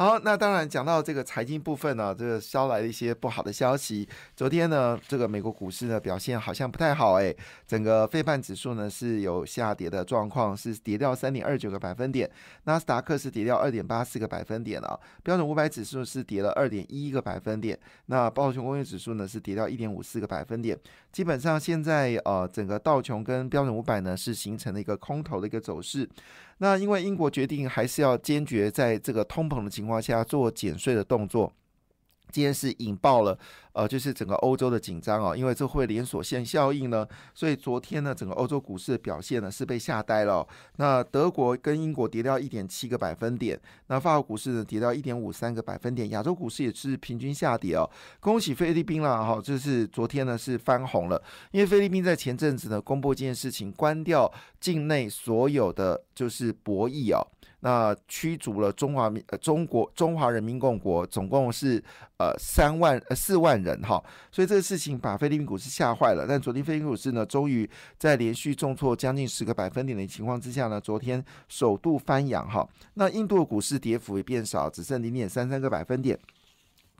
好，那当然讲到这个财经部分呢，这个捎来了一些不好的消息。昨天呢，这个美国股市呢表现好像不太好，哎，整个费半指数呢是有下跌的状况，是跌掉三点二九个百分点，纳斯达克是跌掉二点八四个百分点啊，标准五百指数是跌了二点一个百分点，那道琼工业指数呢是跌掉一点五四个百分点。基本上现在呃，整个道琼跟标准五百呢是形成了一个空头的一个走势。那因为英国决定还是要坚决在这个通膨的情况下做减税的动作。今天是引爆了，呃，就是整个欧洲的紧张哦，因为这会连锁线效应呢，所以昨天呢，整个欧洲股市的表现呢是被吓呆了。那德国跟英国跌掉一点七个百分点，那法国股市呢跌掉一点五三个百分点，亚洲股市也是平均下跌哦。恭喜菲律宾了哈，就是昨天呢是翻红了，因为菲律宾在前阵子呢公布这件事情，关掉境内所有的就是博弈哦。那驱逐了中华民呃中国中华人民共和国总共是呃三万呃四万人哈，所以这个事情把菲律宾股市吓坏了。但昨天菲律宾股市呢，终于在连续重挫将近十个百分点的情况之下呢，昨天首度翻扬哈。那印度的股市跌幅也变少，只剩零点三三个百分点。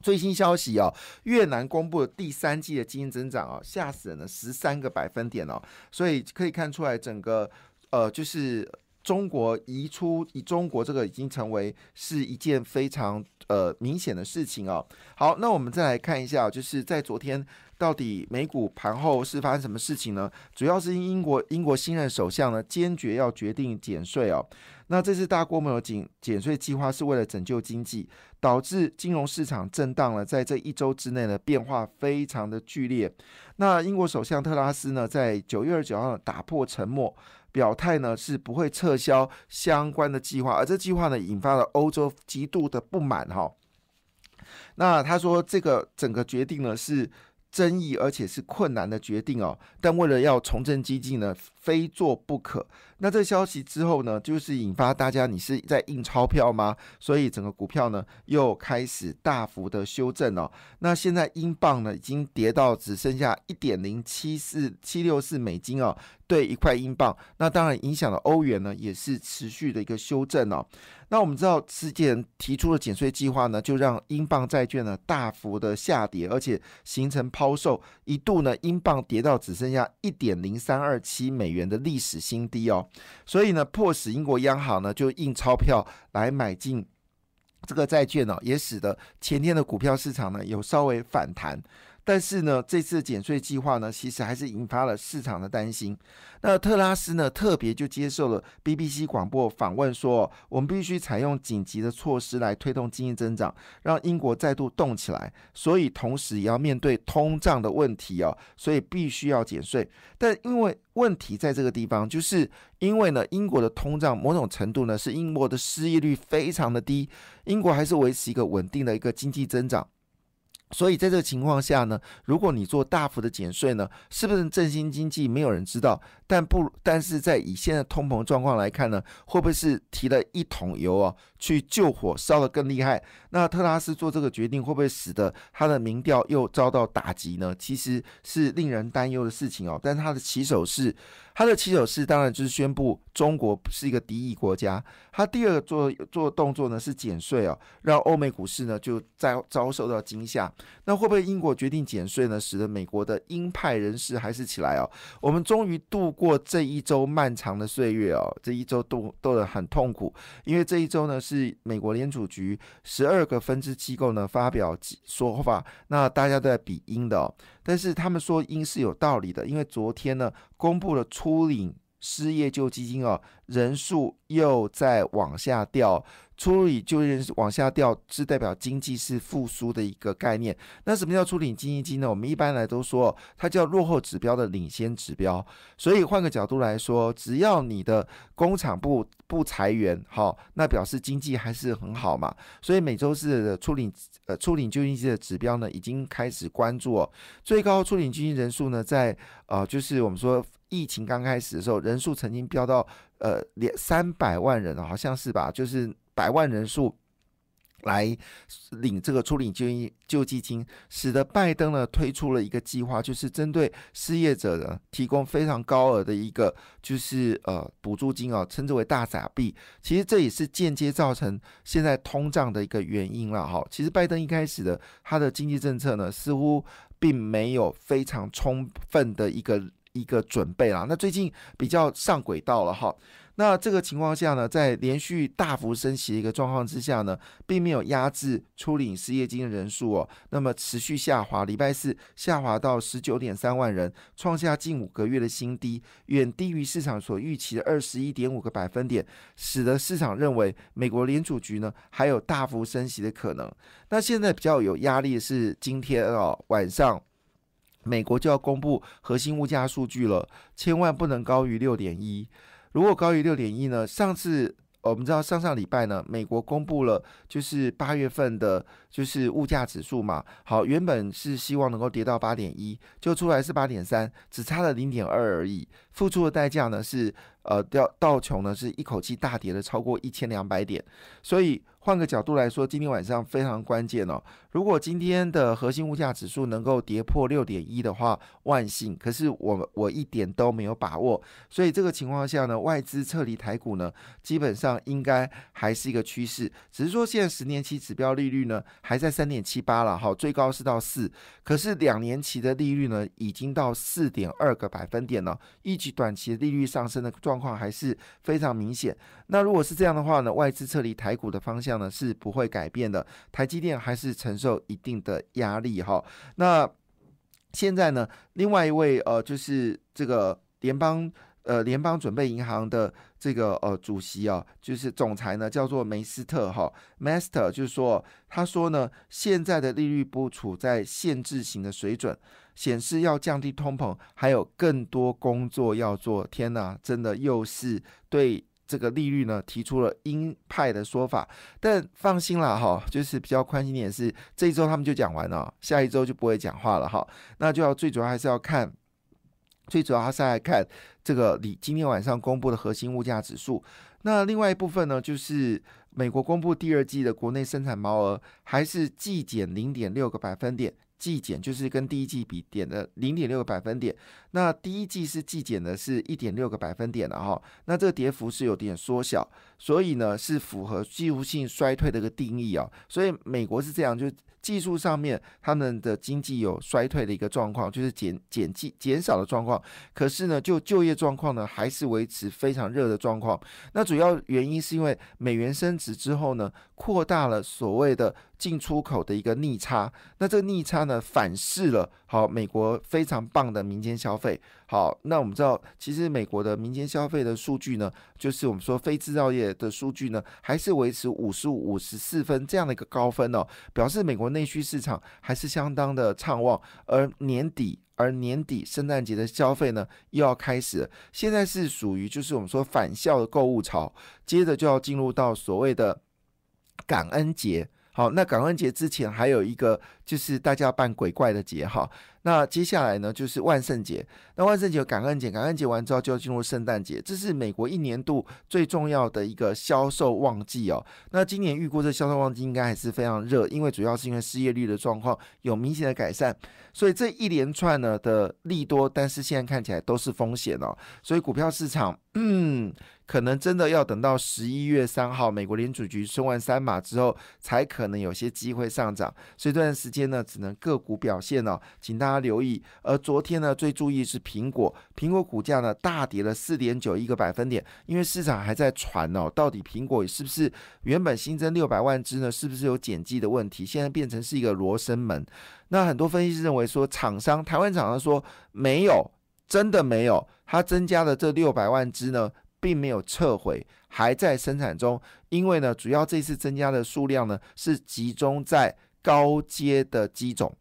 最新消息哦，越南公布了第三季的经济增长哦，吓死人了，十三个百分点哦。所以可以看出来，整个呃就是。中国移出以中国这个已经成为是一件非常呃明显的事情哦。好，那我们再来看一下，就是在昨天到底美股盘后是发生什么事情呢？主要是因英国英国新任首相呢坚决要决定减税哦。那这次大规模的减减税计划是为了拯救经济，导致金融市场震荡了，在这一周之内呢变化非常的剧烈。那英国首相特拉斯呢在九月二十九号打破沉默。表态呢是不会撤销相关的计划，而这计划呢引发了欧洲极度的不满哈。那他说这个整个决定呢是争议而且是困难的决定哦，但为了要重振经济呢，非做不可。那这消息之后呢，就是引发大家你是在印钞票吗？所以整个股票呢又开始大幅的修正哦。那现在英镑呢已经跌到只剩下一点零七四七六四美金哦。对一块英镑，那当然影响了欧元呢，也是持续的一个修正哦。那我们知道之前提出的减税计划呢，就让英镑债券呢大幅的下跌，而且形成抛售，一度呢英镑跌到只剩下一点零三二七美美元的历史新低哦。所以呢，迫使英国央行呢就印钞票来买进这个债券呢，也使得前天的股票市场呢有稍微反弹。但是呢，这次减税计划呢，其实还是引发了市场的担心。那特拉斯呢，特别就接受了 BBC 广播访问，说我们必须采用紧急的措施来推动经济增长，让英国再度动起来。所以同时也要面对通胀的问题哦，所以必须要减税。但因为问题在这个地方，就是因为呢，英国的通胀某种程度呢，是英国的失业率非常的低，英国还是维持一个稳定的一个经济增长。所以在这个情况下呢，如果你做大幅的减税呢，是不是振兴经济？没有人知道。但不，但是在以现在通膨状况来看呢，会不会是提了一桶油啊，去救火烧得更厉害？那特拉斯做这个决定，会不会使得他的民调又遭到打击呢？其实是令人担忧的事情哦。但他的起手是。他的起手式当然就是宣布中国是一个敌意国家。他第二个做做动作呢是减税哦，让欧美股市呢就在遭受到惊吓。那会不会英国决定减税呢，使得美国的鹰派人士还是起来哦？我们终于度过这一周漫长的岁月哦，这一周度度得很痛苦，因为这一周呢是美国联储局十二个分支机构呢发表说法，那大家都在比鹰的哦。但是他们说因是有道理的，因为昨天呢公布了初领失业救济金哦人数又在往下掉。初领就业往下掉，是代表经济是复苏的一个概念。那什么叫初领经济金呢？我们一般来都说它叫落后指标的领先指标。所以换个角度来说，只要你的工厂不不裁员，好，那表示经济还是很好嘛。所以每周四的初领呃初领就业金的指标呢，已经开始关注哦。最高初领经济人数呢，在呃就是我们说疫情刚开始的时候，人数曾经飙到。呃，连三百万人好像是吧，就是百万人数。来领这个出领救济救济金，使得拜登呢推出了一个计划，就是针对失业者呢提供非常高额的一个就是呃补助金啊，称之为大傻币。其实这也是间接造成现在通胀的一个原因了哈。其实拜登一开始的他的经济政策呢，似乎并没有非常充分的一个。一个准备啦，那最近比较上轨道了哈。那这个情况下呢，在连续大幅升息的一个状况之下呢，并没有压制初领失业金的人数哦，那么持续下滑。礼拜四下滑到十九点三万人，创下近五个月的新低，远低于市场所预期的二十一点五个百分点，使得市场认为美国联储局呢还有大幅升息的可能。那现在比较有压力的是今天哦晚上。美国就要公布核心物价数据了，千万不能高于六点一。如果高于六点一呢？上次我们知道上上礼拜呢，美国公布了就是八月份的，就是物价指数嘛。好，原本是希望能够跌到八点一，就出来是八点三，只差了零点二而已。付出的代价呢是。呃，掉道琼呢是一口气大跌了超过一千两百点，所以换个角度来说，今天晚上非常关键哦。如果今天的核心物价指数能够跌破六点一的话，万幸。可是我我一点都没有把握，所以这个情况下呢，外资撤离台股呢，基本上应该还是一个趋势。只是说现在十年期指标利率呢还在三点七八了，哈，最高是到四，可是两年期的利率呢已经到四点二个百分点了，一级短期的利率上升的。状况还是非常明显。那如果是这样的话呢，外资撤离台股的方向呢是不会改变的，台积电还是承受一定的压力哈。那现在呢，另外一位呃，就是这个联邦。呃，联邦准备银行的这个呃主席啊，就是总裁呢，叫做梅斯特哈，Master，就是说，他说呢，现在的利率不处在限制型的水准，显示要降低通膨，还有更多工作要做。天哪，真的又是对这个利率呢提出了鹰派的说法。但放心了哈，就是比较宽心点是，这一周他们就讲完了，下一周就不会讲话了哈。那就要最主要还是要看。最主要还是来看这个你今天晚上公布的核心物价指数。那另外一部分呢，就是美国公布第二季的国内生产毛额还是季减零点六个百分点。季减就是跟第一季比点的零点六个百分点，那第一季是季减的是一点六个百分点了哈，那这个跌幅是有点缩小，所以呢是符合技术性衰退的一个定义啊，所以美国是这样，就技术上面他们的经济有衰退的一个状况，就是减减计减少的状况，可是呢就就业状况呢还是维持非常热的状况，那主要原因是因为美元升值之后呢，扩大了所谓的进出口的一个逆差，那这个逆差。呢反噬了好美国非常棒的民间消费好，那我们知道其实美国的民间消费的数据呢，就是我们说非制造业的数据呢，还是维持五十五五十四分这样的一个高分哦，表示美国内需市场还是相当的畅旺。而年底而年底圣诞节的消费呢又要开始，现在是属于就是我们说返校的购物潮，接着就要进入到所谓的感恩节。好，那感恩节之前还有一个，就是大家办鬼怪的节哈。那接下来呢，就是万圣节。那万圣节、感恩节，感恩节完之后就要进入圣诞节，这是美国一年度最重要的一个销售旺季哦。那今年预估这销售旺季应该还是非常热，因为主要是因为失业率的状况有明显的改善，所以这一连串呢的利多，但是现在看起来都是风险哦。所以股票市场，嗯，可能真的要等到十一月三号美国联储局升完三码之后，才可能有些机会上涨。所以这段时间呢，只能个股表现哦，请大。家留意，而昨天呢，最注意是苹果，苹果股价呢大跌了四点九一个百分点，因为市场还在传哦，到底苹果是不是原本新增六百万只呢？是不是有减记的问题？现在变成是一个罗生门。那很多分析师认为说，厂商台湾厂商说没有，真的没有，它增加的这六百万只呢，并没有撤回，还在生产中。因为呢，主要这次增加的数量呢，是集中在高阶的机种。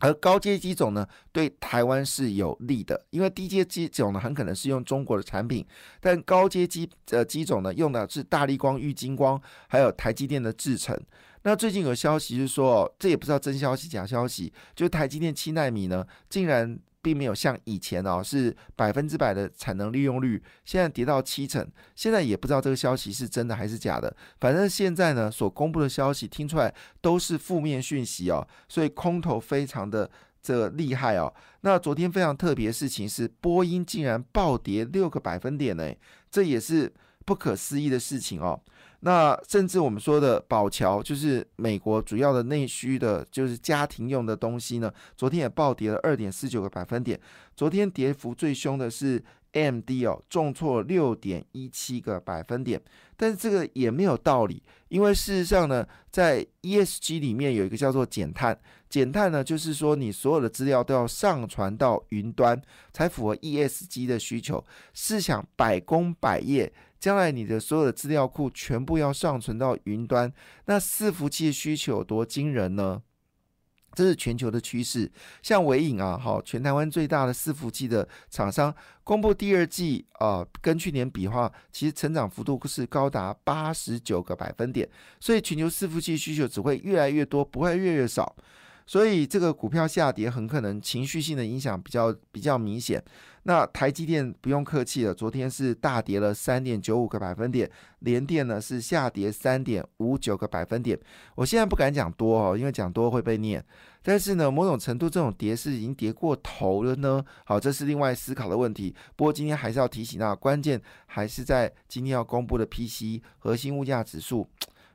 而高阶机种呢，对台湾是有利的，因为低阶机种呢，很可能是用中国的产品，但高阶机呃机种呢，用的是大力光、玉金光，还有台积电的制程。那最近有消息是说，这也不知道真消息假消息，就台积电七纳米呢，竟然并没有像以前哦是百分之百的产能利用率，现在跌到七成，现在也不知道这个消息是真的还是假的。反正现在呢所公布的消息听出来都是负面讯息哦，所以空头非常的这厉害哦。那昨天非常特别的事情是，波音竟然暴跌六个百分点呢，这也是不可思议的事情哦。那甚至我们说的宝桥，就是美国主要的内需的，就是家庭用的东西呢，昨天也暴跌了二点四九个百分点。昨天跌幅最凶的是 M D 哦，重挫六点一七个百分点。但是这个也没有道理，因为事实上呢，在 ESG 里面有一个叫做减碳，减碳呢就是说你所有的资料都要上传到云端，才符合 ESG 的需求。试想百工百业。将来你的所有的资料库全部要上传到云端，那伺服器的需求有多惊人呢？这是全球的趋势。像伟影啊，哈，全台湾最大的伺服器的厂商，公布第二季啊，跟去年比话，其实成长幅度是高达八十九个百分点。所以全球伺服器需求只会越来越多，不会越来越少。所以这个股票下跌很可能情绪性的影响比较比较明显。那台积电不用客气了，昨天是大跌了三点九五个百分点，联电呢是下跌三点五九个百分点。我现在不敢讲多哦，因为讲多会被念。但是呢，某种程度这种跌是已经跌过头了呢。好，这是另外思考的问题。不过今天还是要提醒到，关键还是在今天要公布的 PC 核心物价指数。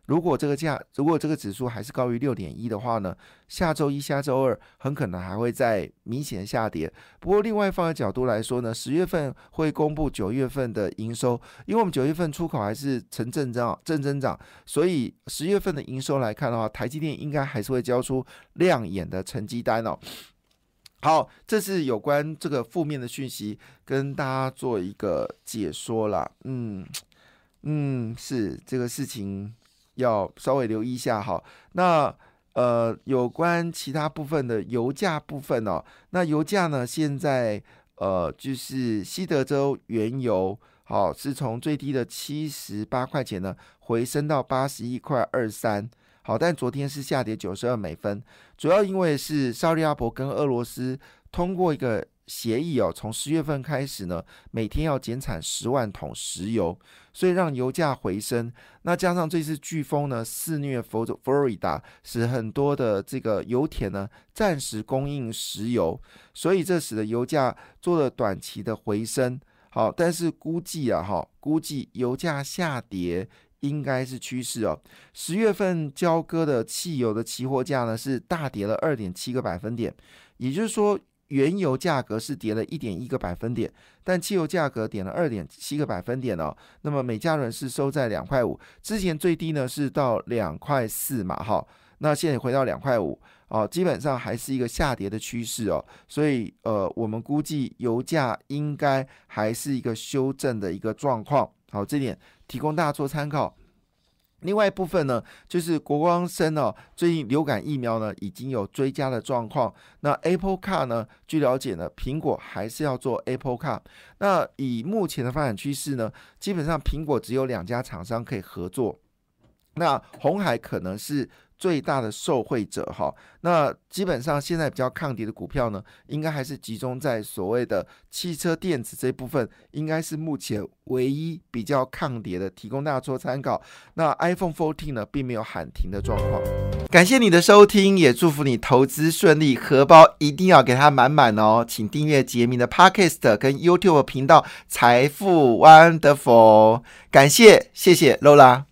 如果这个价，如果这个指数还是高于六点一的话呢，下周一、下周二很可能还会再明显下跌。不过，另外放在角度来说呢，十月份会公布九月份的营收，因为我们九月份出口还是呈正增、正增长，所以十月份的营收来看的话，台积电应该还是会交出亮眼的成绩单哦。好，这是有关这个负面的讯息，跟大家做一个解说啦。嗯嗯，是这个事情。要稍微留意一下哈，那呃，有关其他部分的油价部分哦，那油价呢，现在呃，就是西德州原油好是从最低的七十八块钱呢，回升到八十一块二三，好，但昨天是下跌九十二美分，主要因为是沙利阿伯跟俄罗斯通过一个。协议哦，从十月份开始呢，每天要减产十万桶石油，所以让油价回升。那加上这次飓风呢肆虐佛佛罗里达，使很多的这个油田呢暂时供应石油，所以这使得油价做了短期的回升。好，但是估计啊，哈，估计油价下跌应该是趋势哦。十月份交割的汽油的期货价呢是大跌了二点七个百分点，也就是说。原油价格是跌了一点一个百分点，但汽油价格跌了二点七个百分点哦。那么每加仑是收在两块五，之前最低呢是到两块四嘛，哈，那现在回到两块五哦，基本上还是一个下跌的趋势哦。所以呃，我们估计油价应该还是一个修正的一个状况。好，这点提供大家做参考。另外一部分呢，就是国光生哦，最近流感疫苗呢已经有追加的状况。那 Apple Car 呢，据了解呢，苹果还是要做 Apple Car。那以目前的发展趋势呢，基本上苹果只有两家厂商可以合作。那红海可能是。最大的受惠者哈，那基本上现在比较抗跌的股票呢，应该还是集中在所谓的汽车电子这部分，应该是目前唯一比较抗跌的，提供大家做参考。那 iPhone 14呢，并没有喊停的状况。感谢你的收听，也祝福你投资顺利，荷包一定要给它满满哦。请订阅杰明的 Podcast 跟 YouTube 频道财富 Wonderful，感谢谢谢 Lola。